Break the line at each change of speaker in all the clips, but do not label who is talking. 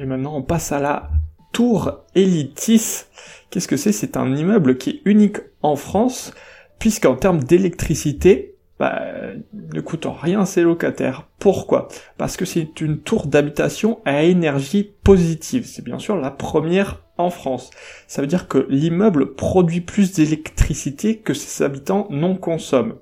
Allez maintenant on passe à la Tour Elitis. Qu'est-ce que c'est? C'est un immeuble qui est unique en France puisqu'en termes d'électricité, bah, ne coûte rien ses locataires. Pourquoi? Parce que c'est une tour d'habitation à énergie positive. C'est bien sûr la première en France. Ça veut dire que l'immeuble produit plus d'électricité que ses habitants n'en consomment.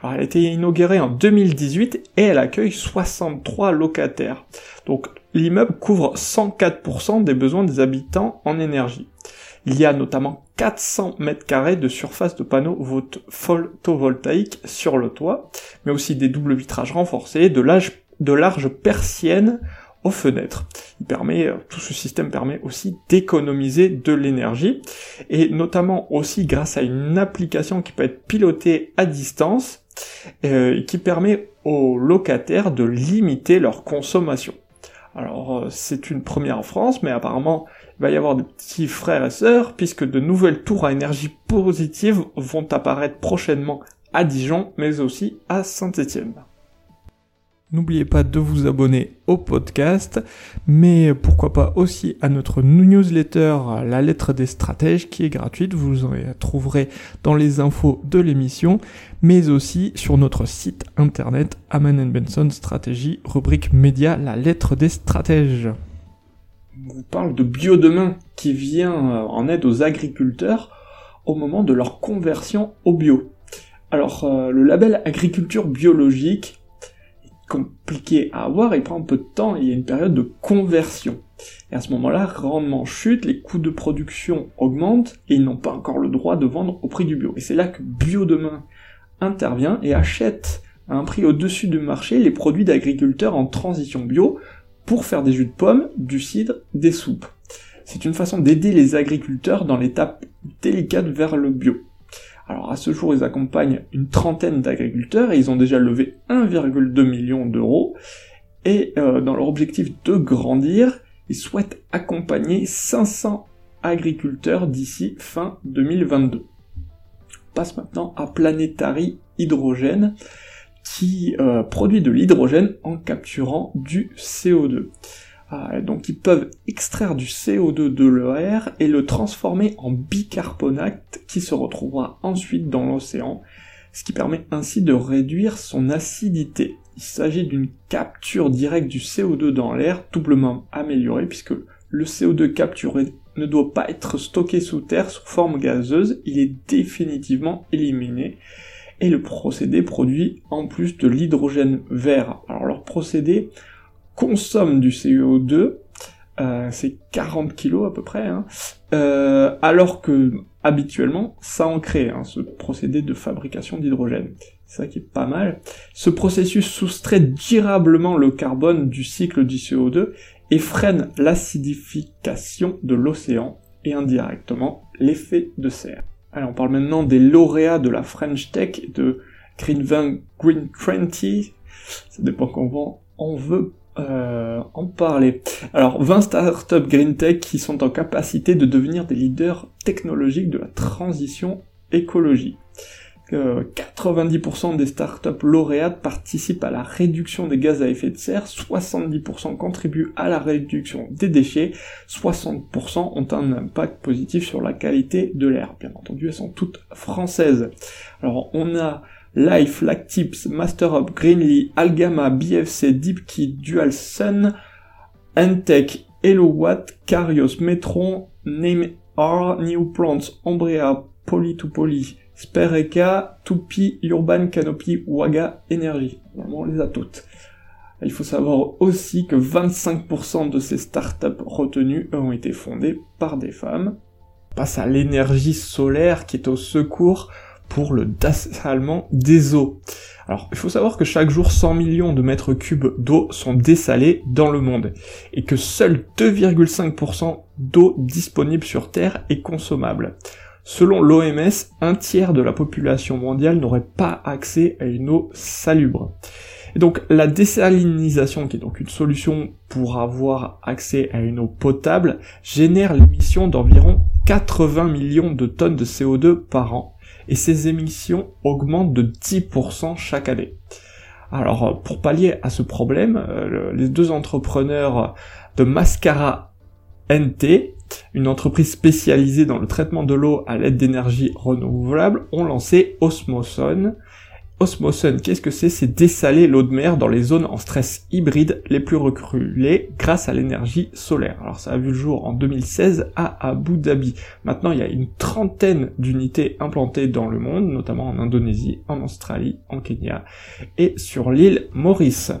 Alors elle a été inaugurée en 2018 et elle accueille 63 locataires. Donc l'immeuble couvre 104% des besoins des habitants en énergie. Il y a notamment 400 mètres carrés de surface de panneaux photovoltaïques sur le toit, mais aussi des doubles vitrages renforcés, de, de larges persiennes aux fenêtres. Il permet, euh, tout ce système permet aussi d'économiser de l'énergie, et notamment aussi grâce à une application qui peut être pilotée à distance, euh, qui permet aux locataires de limiter leur consommation. Alors euh, c'est une première en France, mais apparemment il va y avoir des petits frères et sœurs, puisque de nouvelles tours à énergie positive vont apparaître prochainement à Dijon, mais aussi à Saint-Étienne. N'oubliez pas de vous abonner au podcast, mais pourquoi pas aussi à notre newsletter La lettre des stratèges qui est gratuite, vous en trouverez dans les infos de l'émission, mais aussi sur notre site internet Aman Benson Stratégie, rubrique média La lettre des stratèges. On vous parle de bio demain qui vient euh, en aide aux agriculteurs au moment de leur conversion au bio. Alors euh, le label agriculture biologique compliqué à avoir, il prend un peu de temps, il y a une période de conversion. Et à ce moment-là, rendement chute, les coûts de production augmentent, et ils n'ont pas encore le droit de vendre au prix du bio. Et c'est là que Bio Demain intervient et achète à un prix au-dessus du marché les produits d'agriculteurs en transition bio pour faire des jus de pommes, du cidre, des soupes. C'est une façon d'aider les agriculteurs dans l'étape délicate vers le bio. Alors à ce jour, ils accompagnent une trentaine d'agriculteurs et ils ont déjà levé 1,2 million d'euros. Et euh, dans leur objectif de grandir, ils souhaitent accompagner 500 agriculteurs d'ici fin 2022. On passe maintenant à Planetary Hydrogène qui euh, produit de l'hydrogène en capturant du CO2. Ah, donc ils peuvent extraire du CO2 de l'air et le transformer en bicarbonate qui se retrouvera ensuite dans l'océan, ce qui permet ainsi de réduire son acidité. Il s'agit d'une capture directe du CO2 dans l'air, doublement améliorée puisque le CO2 capturé ne doit pas être stocké sous terre sous forme gazeuse, il est définitivement éliminé. Et le procédé produit en plus de l'hydrogène vert. Alors leur procédé consomme du CO2, euh, c'est 40 kg à peu près, hein, euh, alors que habituellement ça en crée, hein, ce procédé de fabrication d'hydrogène. C'est ça qui est pas mal. Ce processus soustrait durablement le carbone du cycle du CO2 et freine l'acidification de l'océan et indirectement l'effet de serre. Alors on parle maintenant des lauréats de la French Tech de Green 20, Green 20, ça dépend comment on veut euh, en parler. Alors 20 startups green tech qui sont en capacité de devenir des leaders technologiques de la transition écologique. 90% des startups lauréates participent à la réduction des gaz à effet de serre, 70% contribuent à la réduction des déchets, 60% ont un impact positif sur la qualité de l'air. Bien entendu, elles sont toutes françaises. Alors on a Life, Lactips, Master Greenly, Algama, BFC, DeepKey, DualSun, Entech, HelloWatt, Carios, Metron, Name R, New Plants, Ombrea, Poly2Poly, Spereka, Tupi, Urban Canopy, Waga, Energy. Normalement, on les a toutes. Il faut savoir aussi que 25% de ces startups retenues ont été fondées par des femmes. passe à l'énergie solaire qui est au secours pour le dessalement des eaux. Alors, il faut savoir que chaque jour 100 millions de mètres cubes d'eau sont dessalés dans le monde, et que seul 2,5% d'eau disponible sur Terre est consommable. Selon l'OMS, un tiers de la population mondiale n'aurait pas accès à une eau salubre. Et donc la désalinisation, qui est donc une solution pour avoir accès à une eau potable, génère l'émission d'environ 80 millions de tonnes de CO2 par an, et ces émissions augmentent de 10% chaque année. Alors pour pallier à ce problème, euh, les deux entrepreneurs de Mascara NT, une entreprise spécialisée dans le traitement de l'eau à l'aide d'énergie renouvelable, ont lancé Osmoson, Osmosun, qu'est-ce que c'est C'est dessaler l'eau de mer dans les zones en stress hybride les plus reculées grâce à l'énergie solaire. Alors ça a vu le jour en 2016 à Abu Dhabi. Maintenant il y a une trentaine d'unités implantées dans le monde, notamment en Indonésie, en Australie, en Kenya et sur l'île Maurice.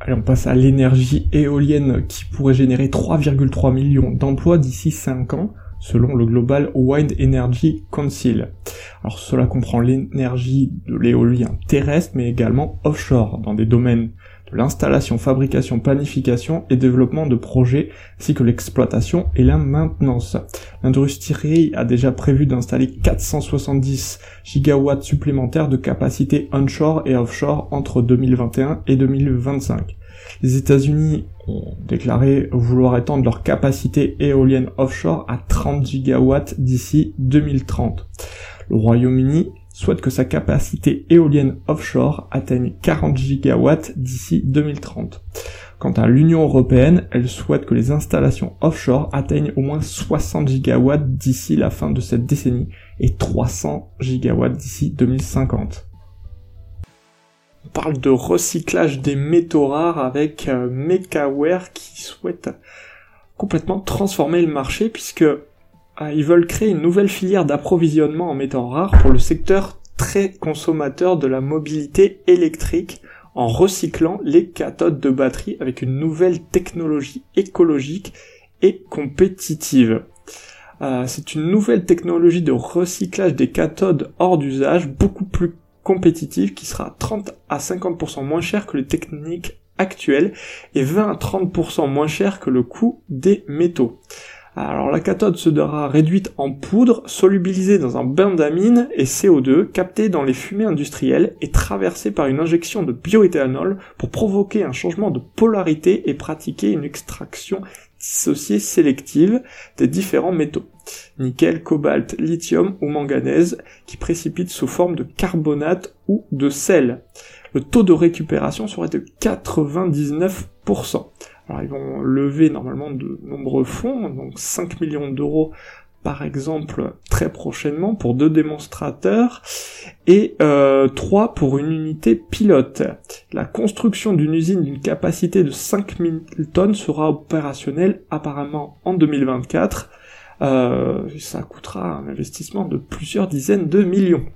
Allez, on passe à l'énergie éolienne qui pourrait générer 3,3 millions d'emplois d'ici 5 ans selon le Global Wind Energy Council. Alors cela comprend l'énergie de l'éolien terrestre mais également offshore dans des domaines l'installation, fabrication, planification et développement de projets ainsi que l'exploitation et la maintenance. L'industrie a déjà prévu d'installer 470 gigawatts supplémentaires de capacité onshore et offshore entre 2021 et 2025. Les États-Unis ont déclaré vouloir étendre leur capacité éolienne offshore à 30 gigawatts d'ici 2030. Le Royaume-Uni souhaite que sa capacité éolienne offshore atteigne 40 gigawatts d'ici 2030. Quant à l'Union européenne, elle souhaite que les installations offshore atteignent au moins 60 gigawatts d'ici la fin de cette décennie et 300 gigawatts d'ici 2050 parle de recyclage des métaux rares avec euh, Mekaware qui souhaite complètement transformer le marché puisque ils veulent créer une nouvelle filière d'approvisionnement en métaux rares pour le secteur très consommateur de la mobilité électrique en recyclant les cathodes de batterie avec une nouvelle technologie écologique et compétitive. Euh, c'est une nouvelle technologie de recyclage des cathodes hors d'usage beaucoup plus compétitive qui sera 30 à 50% moins cher que les techniques actuelles et 20 à 30% moins cher que le coût des métaux. Alors la cathode sera réduite en poudre, solubilisée dans un bain d'amine et CO2, captée dans les fumées industrielles et traversée par une injection de bioéthanol pour provoquer un changement de polarité et pratiquer une extraction dissociée sélective des différents métaux nickel, cobalt, lithium ou manganèse, qui précipitent sous forme de carbonate ou de sel. Le taux de récupération serait de 99%. Alors ils vont lever normalement de nombreux fonds, donc 5 millions d'euros par exemple très prochainement pour deux démonstrateurs et euh, 3 pour une unité pilote. La construction d'une usine d'une capacité de 5000 tonnes sera opérationnelle apparemment en 2024 euh, ça coûtera un investissement de plusieurs dizaines de millions.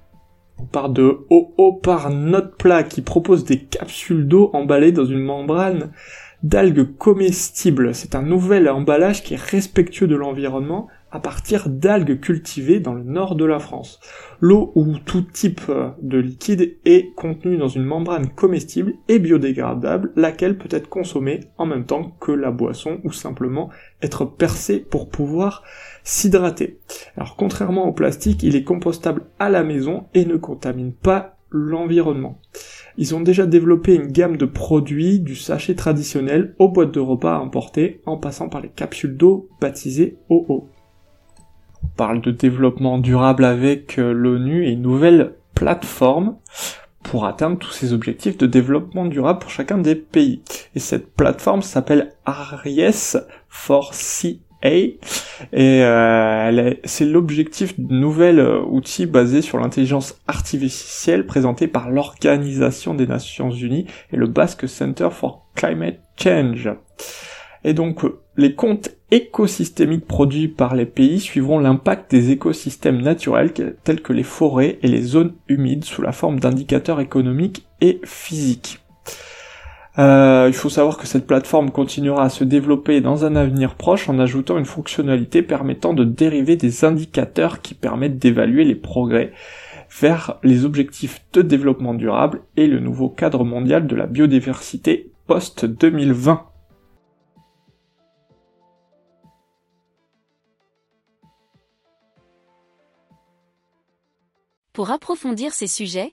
On part de OO par Notepla qui propose des capsules d'eau emballées dans une membrane d'algues comestibles. C'est un nouvel emballage qui est respectueux de l'environnement à partir d'algues cultivées dans le nord de la France. L'eau ou tout type de liquide est contenue dans une membrane comestible et biodégradable, laquelle peut être consommée en même temps que la boisson ou simplement être percée pour pouvoir s'hydrater. Alors contrairement au plastique, il est compostable à la maison et ne contamine pas l'environnement. Ils ont déjà développé une gamme de produits du sachet traditionnel aux boîtes de repas importées en passant par les capsules d'eau baptisées OO. On parle de développement durable avec euh, l'ONU et une nouvelle plateforme pour atteindre tous ces objectifs de développement durable pour chacun des pays. Et cette plateforme s'appelle Aries for Sea et euh, c'est l'objectif d'un nouvel euh, outil basé sur l'intelligence artificielle présenté par l'Organisation des Nations Unies et le Basque Center for Climate Change. Et donc, les comptes écosystémiques produits par les pays suivront l'impact des écosystèmes naturels tels que les forêts et les zones humides sous la forme d'indicateurs économiques et physiques. Euh, il faut savoir que cette plateforme continuera à se développer dans un avenir proche en ajoutant une fonctionnalité permettant de dériver des indicateurs qui permettent d'évaluer les progrès vers les objectifs de développement durable et le nouveau cadre mondial de la biodiversité post-2020.
Pour approfondir ces sujets,